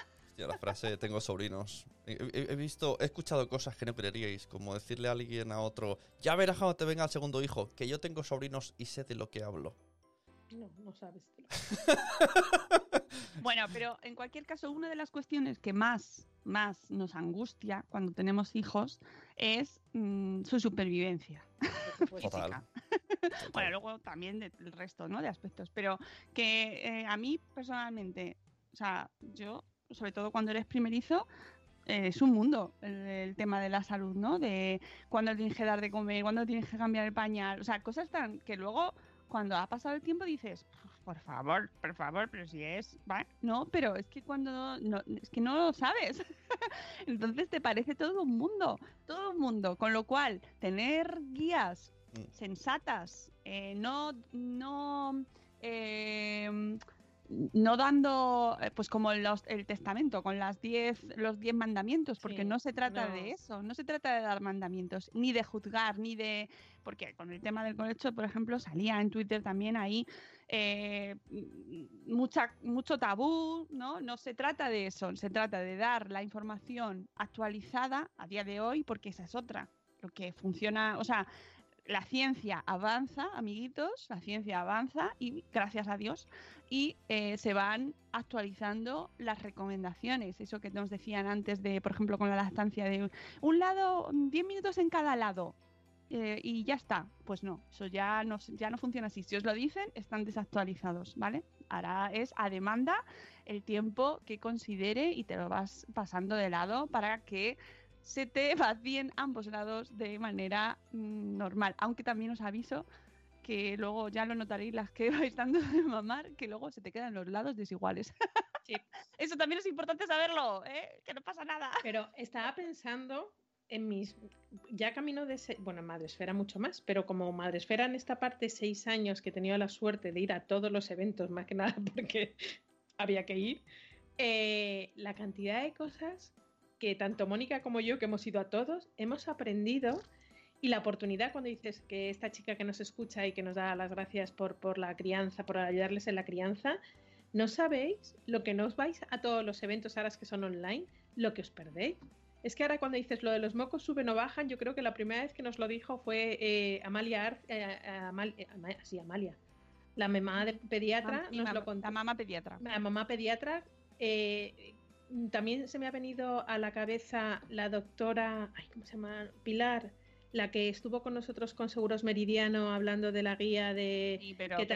Hostia, la frase tengo sobrinos. He, he- he visto, he escuchado cosas que no creeríais, como decirle a alguien a otro, ya verás cuando te venga el segundo hijo, que yo tengo sobrinos y sé de lo que hablo. No, no sabes. *laughs* Bueno, pero en cualquier caso, una de las cuestiones que más, más nos angustia cuando tenemos hijos es mm, su supervivencia. Total. *laughs* Bueno, luego también del resto, ¿no? De aspectos. Pero que eh, a mí personalmente, o sea, yo, sobre todo cuando eres primerizo, eh, es un mundo el, el tema de la salud, ¿no? De cuándo tienes que dar de comer, cuándo tienes que cambiar el pañal. O sea, cosas tan que luego, cuando ha pasado el tiempo, dices, por favor, por favor, pero si es. ¿va? No, pero es que cuando. No, es que no lo sabes. *laughs* Entonces te parece todo un mundo, todo un mundo. Con lo cual, tener guías Mm. sensatas, eh, no, no, eh, no dando, eh, pues como los- el testamento, con las diez, los diez mandamientos, porque Sí, no se trata no. de eso, no se trata de dar mandamientos, ni de juzgar, ni de, porque con el tema del colecho, por ejemplo, salía en Twitter también ahí eh, mucha, mucho tabú, ¿no? No se trata de eso, se trata de dar la información actualizada a día de hoy, porque esa es otra. Lo que funciona, o sea, la ciencia avanza, amiguitos, la ciencia avanza y gracias a Dios, y eh, se van actualizando las recomendaciones, eso que nos decían antes de, por ejemplo, con la lactancia de un, lado, 10 minutos en cada lado. eh, y ya está, pues no, eso ya no, ya no funciona así. Si os lo dicen, están desactualizados, ¿vale? Ahora es a demanda el tiempo que considere y te lo vas pasando de lado para que se te vacíen ambos lados de manera mm, normal. Aunque también os aviso que luego ya lo notaréis las que *laughs* vais dando de mamar, que luego se te quedan los lados desiguales. *laughs* Sí. Eso también es importante saberlo, ¿eh? que no pasa nada. Pero estaba pensando en mis. Ya camino de. se- Bueno, en Madresfera mucho más, pero como Madresfera en esta parte, seis años que he tenido la suerte de ir a todos los eventos, más que nada *laughs* porque había que ir, eh, la cantidad de cosas que tanto Mónica como yo, que hemos ido a todos, hemos aprendido. Y la oportunidad cuando dices que esta chica que nos escucha y que nos da las gracias por, por la crianza, por ayudarles en la crianza, no sabéis lo que no os vais a todos los eventos ahora que son online, lo que os perdéis. Es que ahora cuando dices lo de los mocos suben o bajan, yo creo que la primera vez que nos lo dijo fue eh, Amalia, Ar- eh, Amal- eh, sí, Amalia, la mamá de pediatra, Mi nos mam- lo contó. La mamá pediatra. La mamá pediatra. También se me ha venido a la cabeza la doctora, ay, ¿cómo se llama? Pilar, la que estuvo con nosotros con Seguros Meridiano hablando de la guía de... Sí, pero que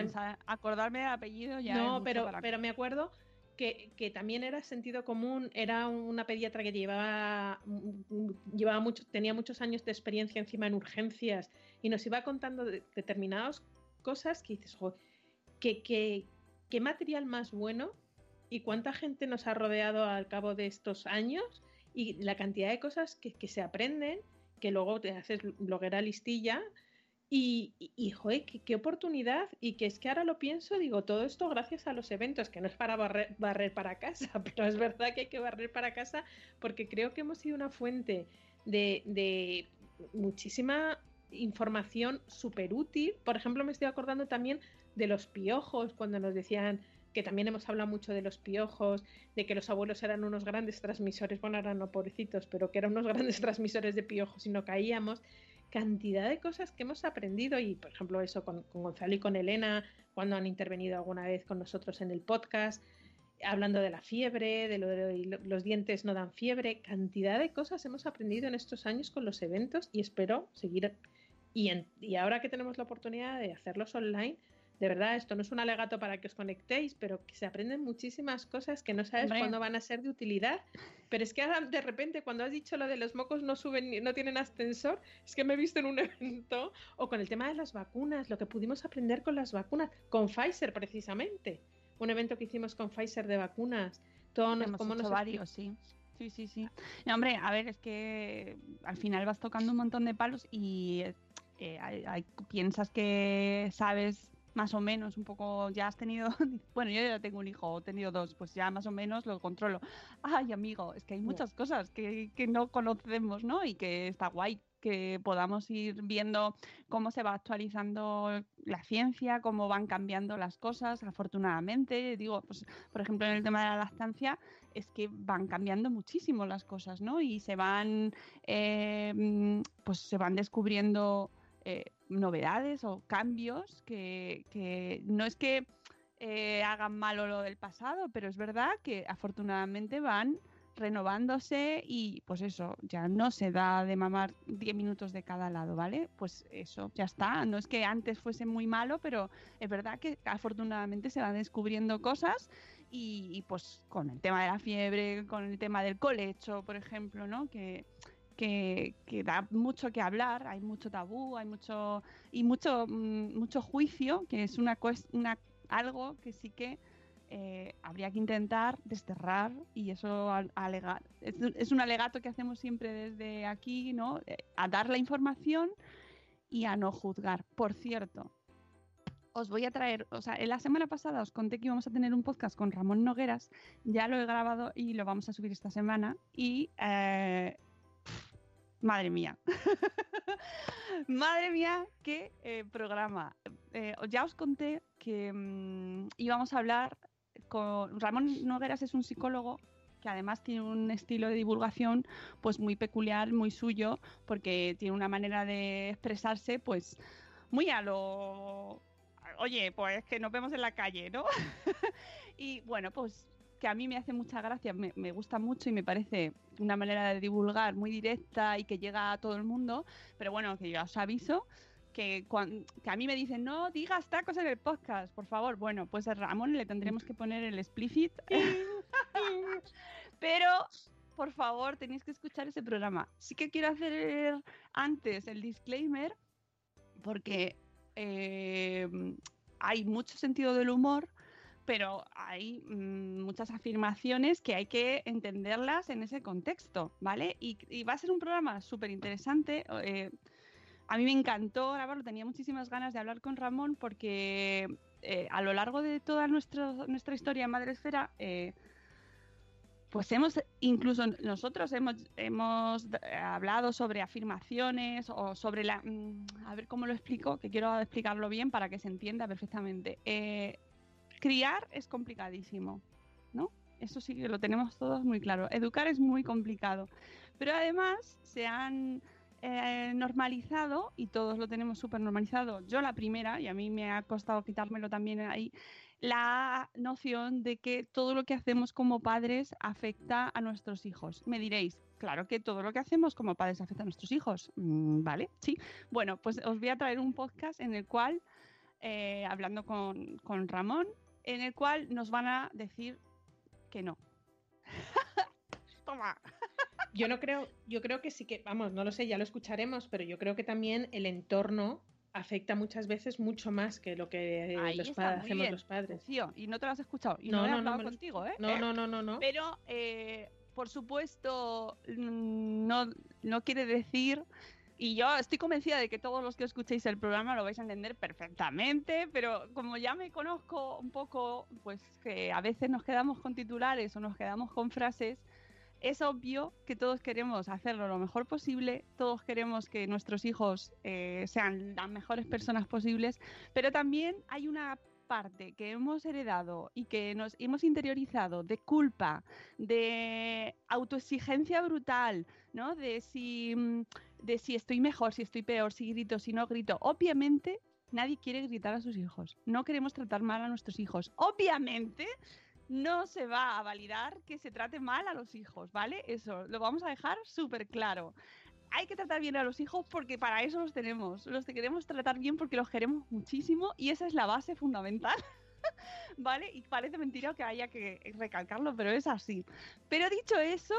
acordarme del apellido ya. no, pero, para pero me acuerdo que, que también era sentido común, era una pediatra que llevaba, llevaba mucho, tenía muchos años de experiencia encima en urgencias y nos iba contando de- determinadas cosas que dices, "Jo, ¿qué, qué, qué material más bueno y cuánta gente nos ha rodeado al cabo de estos años y la cantidad de cosas que, que se aprenden, que luego te haces bloguera listilla y, y, qué, oportunidad. Y que es que ahora lo pienso, digo, todo esto gracias a los eventos, que no es para barrer, barrer para casa, *laughs* pero es verdad que hay que barrer para casa porque creo que hemos sido una fuente de, de muchísima información súper útil. Por ejemplo, me estoy acordando también de los piojos, cuando nos decían que también hemos hablado mucho de los piojos, de que los abuelos eran unos grandes transmisores, bueno, ahora no pobrecitos, pero que eran unos *laughs* grandes transmisores de piojos y no caíamos cantidad de cosas que hemos aprendido y, por ejemplo, eso con, Gonzalo y con Elena, cuando han intervenido alguna vez con nosotros en el podcast, hablando de la fiebre, de lo de los dientes no dan fiebre, cantidad de cosas hemos aprendido en estos años con los eventos y espero seguir. Y, en, y ahora que tenemos la oportunidad de hacerlos online, de verdad, esto no es un alegato para que os conectéis, pero que se aprenden muchísimas cosas que no sabes Hombre. cuándo van a ser de utilidad. Pero es que ahora, de repente, cuando has dicho lo de los mocos no suben, no tienen ascensor, es que me he visto en un *laughs* evento, o con el tema de las vacunas, lo que pudimos aprender con las vacunas, con Pfizer precisamente. Un evento que hicimos con Pfizer de vacunas. Todo nos, Hemos cómo hecho nos varios, sí. Sí, sí, sí. No, hombre, a ver, es que al final vas tocando un montón de palos y eh, hay- hay- piensas que sabes más o menos, un poco, ya has tenido, *laughs* bueno, yo ya tengo un hijo, he tenido dos, pues ya más o menos lo controlo. Ay, amigo, es que hay muchas cosas que, que no conocemos, ¿no? Y que está guay que podamos ir viendo cómo se va actualizando la ciencia, cómo van cambiando las cosas, afortunadamente. Digo, pues, por ejemplo, en el tema de la lactancia, es que van cambiando muchísimo las cosas, ¿no? Y se van, eh, pues se van descubriendo eh, novedades o cambios que, que no es que eh, hagan malo lo del pasado, pero es verdad que afortunadamente van renovándose y pues eso, ya no se da de mamar 10 minutos de cada lado, ¿vale? Pues eso, ya está. No es que antes fuese muy malo, pero es verdad que afortunadamente se van descubriendo cosas y, y, pues con el tema de la fiebre, con el tema del colecho, por ejemplo, ¿no? Que, que, que, da mucho que hablar, hay mucho tabú, hay mucho y mucho mm, mucho juicio, que es una, una algo que sí que eh, habría que intentar desterrar y eso alega, es, es, un alegato que hacemos siempre desde aquí, ¿no? Eh, a dar la información y a no juzgar. Por cierto, os voy a traer, o sea, en la semana pasada os conté que íbamos a tener un podcast con Ramón Nogueras, ya lo he grabado y lo vamos a subir esta semana y eh, madre mía, *laughs* madre mía, qué eh, programa. Eh, ya os conté que mmm, íbamos a hablar con Ramón Nogueras es un psicólogo que además tiene un estilo de divulgación pues muy peculiar, muy suyo, porque tiene una manera de expresarse pues muy a lo oye, pues que nos vemos en la calle, ¿no? *laughs* y bueno, pues que a mí me hace mucha gracia, me, me, gusta mucho y me parece una manera de divulgar muy directa y que llega a todo el mundo, pero bueno, que yo os aviso que, cuando, que, a mí me dicen, no digas tacos en el podcast, por favor. Bueno, pues a Ramón le tendremos que poner el explicit. *laughs* Pero, por favor, tenéis que escuchar ese programa. Sí que quiero hacer antes el disclaimer, porque eh, hay mucho sentido del humor, pero hay mmm, muchas afirmaciones que hay que entenderlas en ese contexto, ¿vale? Y, va a ser un programa súper interesante. Eh, a mí me encantó grabarlo, tenía muchísimas ganas de hablar con Ramón porque eh, a lo largo de toda nuestro, nuestra historia en Madresfera, eh, pues hemos, incluso nosotros hemos, hemos hablado sobre afirmaciones o sobre la... Mmm, a ver cómo lo explico, que quiero explicarlo bien para que se entienda perfectamente. Criar es complicadísimo, ¿no? Eso sí que lo tenemos todos muy claro. Educar es muy complicado. Pero además se han eh, normalizado, y todos lo tenemos súper normalizado, yo la primera, y a mí me ha costado quitármelo también ahí, la noción de que todo lo que hacemos como padres afecta a nuestros hijos. Me diréis, claro que todo lo que hacemos como padres afecta a nuestros hijos. Mm, ¿Vale? Sí. Bueno, pues os voy a traer un podcast en el cual, eh, hablando con, con Ramón, en el cual nos van a decir que no. *laughs* Toma yo no creo, yo creo que sí que, vamos, no lo sé, ya lo escucharemos, pero yo creo que también el entorno afecta muchas veces mucho más que lo que Ahí los está, hacemos bien. los padres. Tío, y no te lo has escuchado. Y No, no, he no, no hablado lo- contigo, ¿eh? No, no, no, no, no. Pero, eh, por supuesto, mm, no, no quiere decir. Y yo estoy convencida de que todos los que escuchéis el programa lo vais a entender perfectamente, pero como ya me conozco un poco, pues que a veces nos quedamos con titulares o nos quedamos con frases, es obvio que todos queremos hacerlo lo mejor posible, todos queremos que nuestros hijos eh, sean las mejores personas posibles, pero también hay una parte que hemos heredado y que nos hemos interiorizado de culpa, de autoexigencia brutal, ¿no? De si, mm, de si estoy mejor, si estoy peor, si grito, si no grito. Obviamente, nadie quiere gritar a sus hijos. No queremos tratar mal a nuestros hijos. Obviamente, no se va a validar que se trate mal a los hijos, ¿vale? Eso lo vamos a dejar súper claro. Hay que tratar bien a los hijos porque para eso los tenemos. Los queremos tratar bien porque los queremos muchísimo y esa es la base fundamental. *laughs* ¿Vale? Y parece mentira que haya que recalcarlo, pero es así. Pero dicho eso,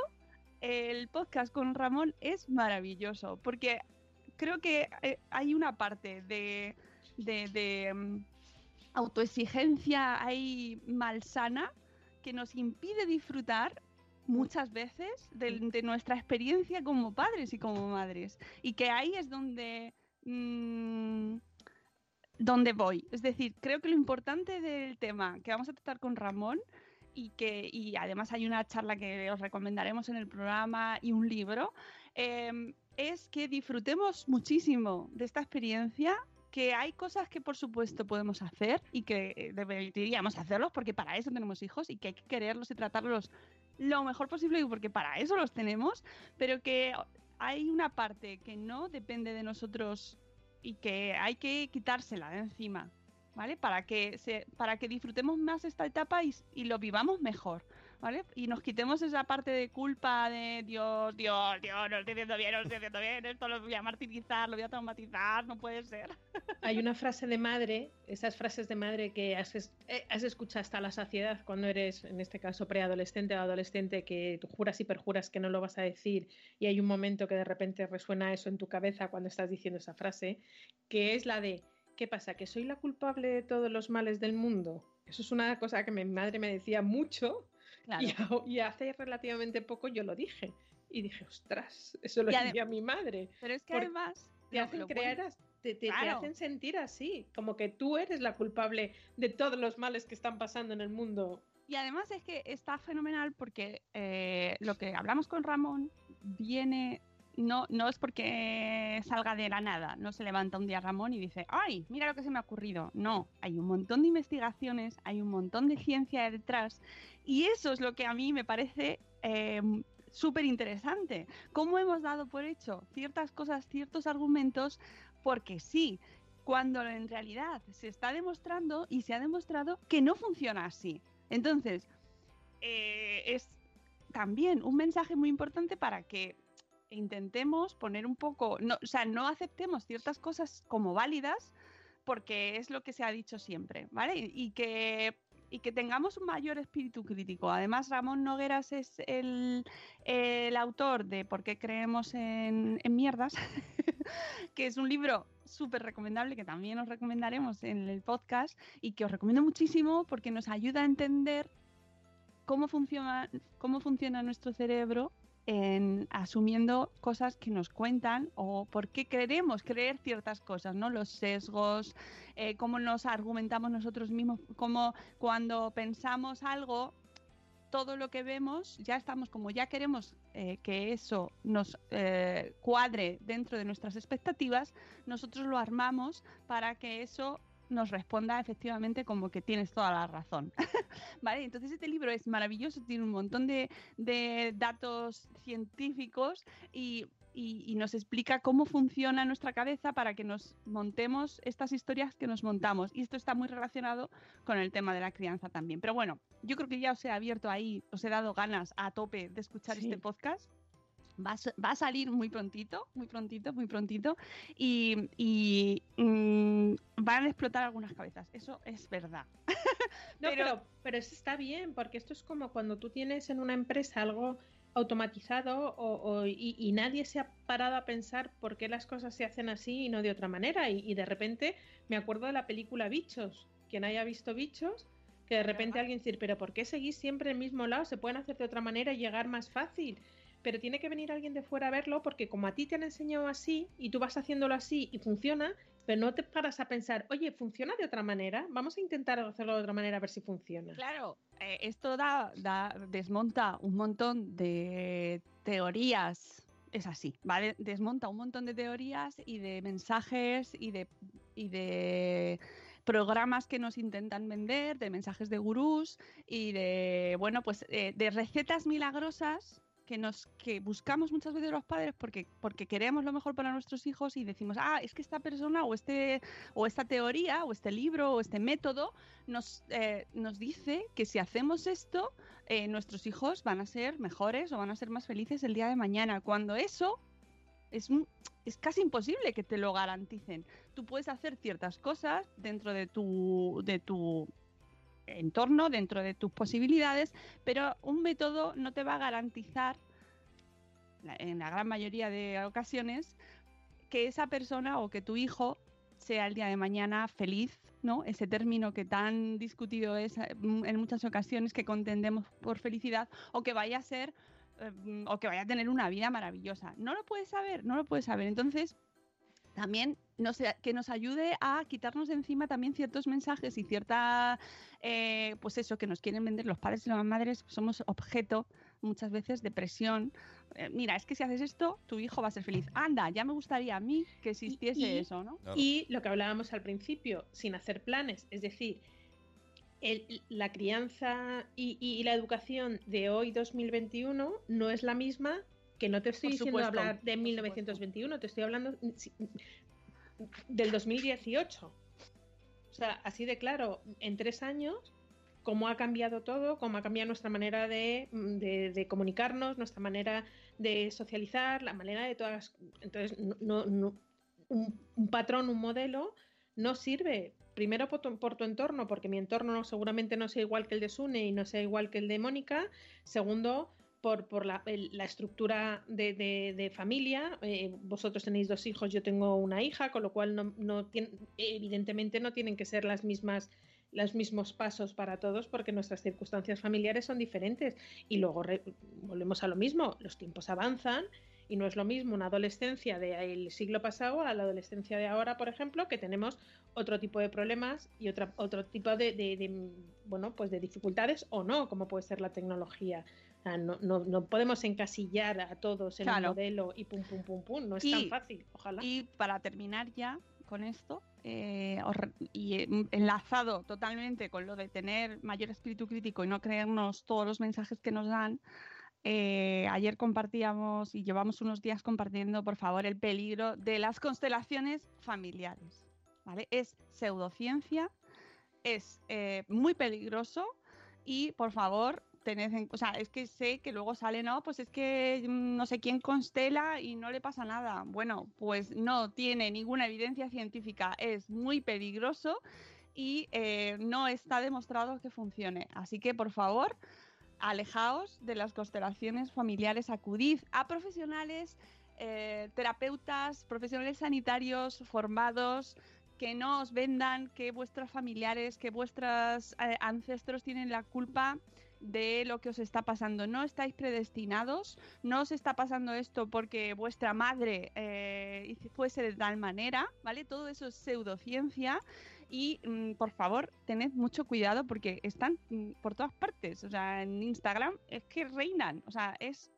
el podcast con Ramón es maravilloso porque creo que eh, hay una parte de, de, um, autoexigencia ahí malsana que nos impide disfrutar muchas veces de, de, nuestra experiencia como padres y como madres. Y que ahí es donde mmm, dónde voy. Es decir, creo que lo importante del tema que vamos a tratar con Ramón y que y además hay una charla que os recomendaremos en el programa y un libro, em, es que disfrutemos muchísimo de esta experiencia que hay cosas que por supuesto podemos hacer y que eh, deberíamos hacerlos porque para eso tenemos hijos y que hay que quererlos y tratarlos lo mejor posible porque para eso los tenemos, pero que hay una parte que no depende de nosotros y que hay que quitársela de encima. ¿vale? Para que, se, para que disfrutemos más esta etapa y, y, lo vivamos mejor, ¿vale? Y nos quitemos esa parte de culpa de Dios, Dios, Dios, no estoy haciendo bien, no estoy haciendo bien, esto lo voy a martirizar, lo voy a traumatizar, no puede ser. *laughs* Hay una frase de madre, esas frases de madre que has, eh, has escuchado hasta la saciedad cuando eres, en este caso, preadolescente o adolescente, que tú juras y perjuras que no lo vas a decir y hay un momento que de repente resuena eso en tu cabeza cuando estás diciendo esa frase, que es la de ¿qué pasa? ¿Que soy la culpable de todos los males del mundo? Eso es una cosa que mi madre me decía mucho *laughs* claro. y, y, hace relativamente poco yo lo dije. Y dije, ostras, eso lo decía mi madre. Pero es que además... Te hacen creer, te, te, claro. te, hacen sentir así, como que tú eres la culpable de todos los males que están pasando en el mundo. Y además es que está fenomenal porque eh, lo que hablamos con Ramón viene no, no es porque salga de la nada, no se levanta un día Ramón y dice, ay, mira lo que se me ha ocurrido. No, hay un montón de investigaciones, hay un montón de ciencia detrás y eso es lo que a mí me parece eh, súper interesante. ¿Cómo hemos dado por hecho ciertas cosas, ciertos argumentos? Porque sí, cuando en realidad se está demostrando y se ha demostrado que no funciona así. Entonces, eh, es también un mensaje muy importante para que intentemos poner un poco, no, o sea, no aceptemos ciertas cosas como válidas porque es lo que se ha dicho siempre, ¿vale? Y que, y que tengamos un mayor espíritu crítico. Además, Ramón Nogueras es el, el autor de ¿Por qué creemos en, en mierdas? *laughs* que es un libro súper recomendable que también os recomendaremos en el podcast y que os recomiendo muchísimo porque nos ayuda a entender cómo funciona, cómo funciona nuestro cerebro en asumiendo cosas que nos cuentan o por qué queremos creer ciertas cosas, ¿no? Los sesgos, eh, cómo nos argumentamos nosotros mismos, cómo cuando pensamos algo, todo lo que vemos, ya estamos como ya queremos eh, que eso nos eh, cuadre dentro de nuestras expectativas, nosotros lo armamos para que eso nos responda efectivamente como que tienes toda la razón. *laughs* ¿Vale? Entonces este libro es maravilloso, tiene un montón de, de datos científicos y, y, y, nos explica cómo funciona nuestra cabeza para que nos montemos estas historias que nos montamos. Y esto está muy relacionado con el tema de la crianza también. Pero bueno, yo creo que ya os he abierto ahí, os he dado ganas a tope de escuchar sí. este podcast. Va a, va a, salir muy prontito, muy prontito, muy prontito y, y mmm, van a explotar algunas cabezas. Eso es verdad. *laughs* no, pero, pero, pero, eso está bien, porque esto es como cuando tú tienes en una empresa algo automatizado o, o, y, y, nadie se ha parado a pensar por qué las cosas se hacen así y no de otra manera. Y, y de repente me acuerdo de la película Bichos. Quien haya visto Bichos, que de repente alguien decir, pero ¿por qué seguís siempre el mismo lado? Se pueden hacer de otra manera y llegar más fácil pero tiene que venir alguien de fuera a verlo porque como a ti te han enseñado así y tú vas haciéndolo así y funciona, pero no te paras a pensar, oye, ¿funciona de otra manera? Vamos a intentar hacerlo de otra manera a ver si funciona. Claro, eh, esto da, da, desmonta un montón de teorías, es así, ¿vale? Desmonta un montón de teorías y de mensajes y de, programas que nos intentan vender, de mensajes de gurús y de, bueno, pues eh, de recetas milagrosas que nos que buscamos muchas veces los padres porque porque queremos lo mejor para nuestros hijos y decimos ah es que esta persona o este o esta teoría o este libro o este método nos eh, nos dice que si hacemos esto eh, nuestros hijos van a ser mejores o van a ser más felices el día de mañana cuando eso es es casi imposible que te lo garanticen. Tú puedes hacer ciertas cosas dentro de tu de tu entorno, dentro de tus posibilidades, pero un método no te va a garantizar, en la gran mayoría de ocasiones, que esa persona o que tu hijo sea el día de mañana feliz, ¿no? Ese término que tan discutido es mm, en muchas ocasiones que contendemos por felicidad o que vaya a ser o que vaya a tener una vida maravillosa. No lo puedes saber, no lo puedes saber. Entonces, también nos, que nos ayude a quitarnos de encima también ciertos mensajes y cierta, eh, pues eso, que nos quieren vender los padres y las madres, somos objeto muchas veces de presión. Eh, mira, es que si haces esto, tu hijo va a ser feliz. Anda, ya me gustaría a mí que existiese Y- eso, ¿no? Claro. Y lo que hablábamos al principio, sin hacer planes, es decir, el- la crianza y, y la educación de hoy 2021 no es la misma que no te estoy Por diciendo supuesto, hablar de por 1921, te estoy hablando del 2018. O sea, así de claro, en tres años, cómo ha cambiado todo, cómo ha cambiado nuestra manera de, mm, comunicarnos, nuestra manera de socializar, la manera de todas. Entonces, no, no- un patrón, un modelo, no sirve. Primero por tu, por tu entorno, porque mi entorno seguramente no sea igual que el de Sune y no sea igual que el de Mónica. Segundo, por, la, el- estructura de, de- de familia. Eh, vosotros tenéis dos hijos, yo tengo una hija, con lo cual no, evidentemente no tienen que ser las mismas los mismos pasos para todos porque nuestras circunstancias familiares son diferentes y luego volvemos a lo mismo, los tiempos avanzan y no es lo mismo una adolescencia del siglo pasado a la adolescencia de ahora, por ejemplo, que tenemos otro tipo de problemas y otra, otro tipo de, de- de, pues de dificultades o no, como puede ser la tecnología. Sea, no, no- no podemos encasillar a todos en Claro. un modelo y pum, pum, pum, pum. No es Y- tan fácil, ojalá. Y para terminar ya con esto, eh, y eh, enlazado totalmente con lo de tener mayor espíritu crítico y no creernos todos los mensajes que nos dan, eh, ayer compartíamos y llevamos unos días compartiendo, por favor, el peligro de las constelaciones familiares. ¿vale? Es pseudociencia, es eh, muy peligroso y, por favor, es que sé que luego sale, no, pues es que mm, no sé quién constela y no le pasa nada. Bueno, pues no tiene ninguna evidencia científica, es muy peligroso y eh, no está demostrado que funcione. Así que, por favor, alejaos de las constelaciones familiares, acudid a profesionales, eh, terapeutas, profesionales sanitarios formados, que no os vendan que vuestros familiares, que vuestros eh, ancestros tienen la culpa de lo que os está pasando. No estáis predestinados, no os está pasando esto porque vuestra madre eh, fuese de tal manera, ¿vale? Todo eso es pseudociencia y mm, por favor tened mucho cuidado porque están mm, por todas partes. O sea, en Instagram es que reinan, o sea, es,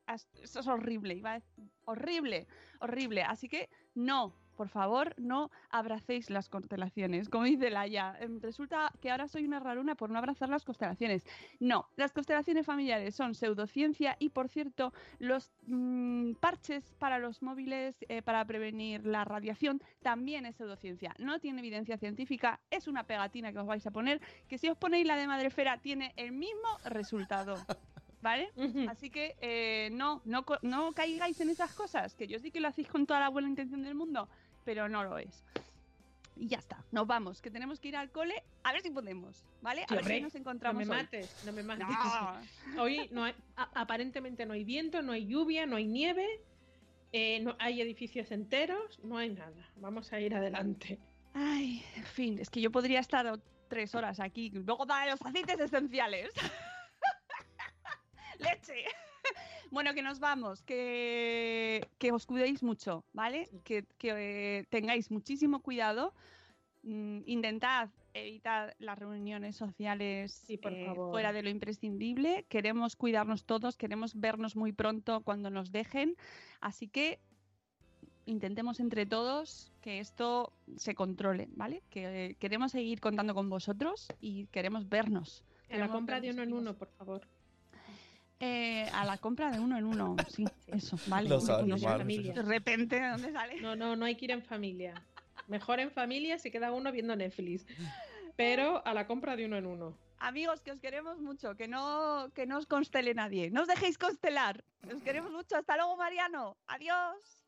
es horrible, iba a decir, horrible, horrible. Así que no, por favor, no abracéis las constelaciones. Como dice Laia, em, resulta que ahora soy una raruna por no abrazar las constelaciones. No, las constelaciones familiares son pseudociencia y, por cierto, los mm, parches para los móviles eh, para prevenir la radiación también es pseudociencia. No tiene evidencia científica, es una pegatina que os vais a poner, que si os ponéis la de madrefera tiene el mismo resultado. *laughs* ¿Vale? Así que eh, no, no, no caigáis en esas cosas, que yo sí que lo hacéis con toda la buena intención del mundo, pero no lo es. Y ya está, nos vamos, que tenemos que ir al cole a ver si podemos, ¿vale? A ver si nos No encontramos. me hoy. mates, no me mates. No. *laughs* Hoy no hay- a- aparentemente no hay viento, no hay lluvia, no hay nieve, eh, no hay edificios enteros, no hay nada. Vamos a ir adelante. Ay, en fin, es que yo podría estar tres horas aquí, luego dar los aceites esenciales. *laughs* Leche. Bueno, que nos vamos, que, que os cuidéis mucho, ¿vale? Que, que, eh, tengáis muchísimo cuidado. Mm, intentad evitar las reuniones sociales Sí, por eh, favor. fuera de lo imprescindible. Queremos cuidarnos todos, queremos vernos muy pronto cuando nos dejen. Así que intentemos entre todos que esto se controle, ¿vale? Que eh, queremos seguir contando con vosotros y queremos vernos. En la compra de uno en uno, por favor. Eh, a la compra de uno en uno, sí, eso, vale. Los animales. familia. De repente, ¿de dónde sale? No, no, no hay que ir en familia. Mejor en familia se queda uno viendo Netflix. Pero a la compra de uno en uno. Amigos, que os queremos mucho, que no, que no os constele nadie. No os dejéis constelar. Os queremos mucho. Hasta luego, Mariano. Adiós.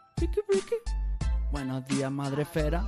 Buenos días, madre esfera.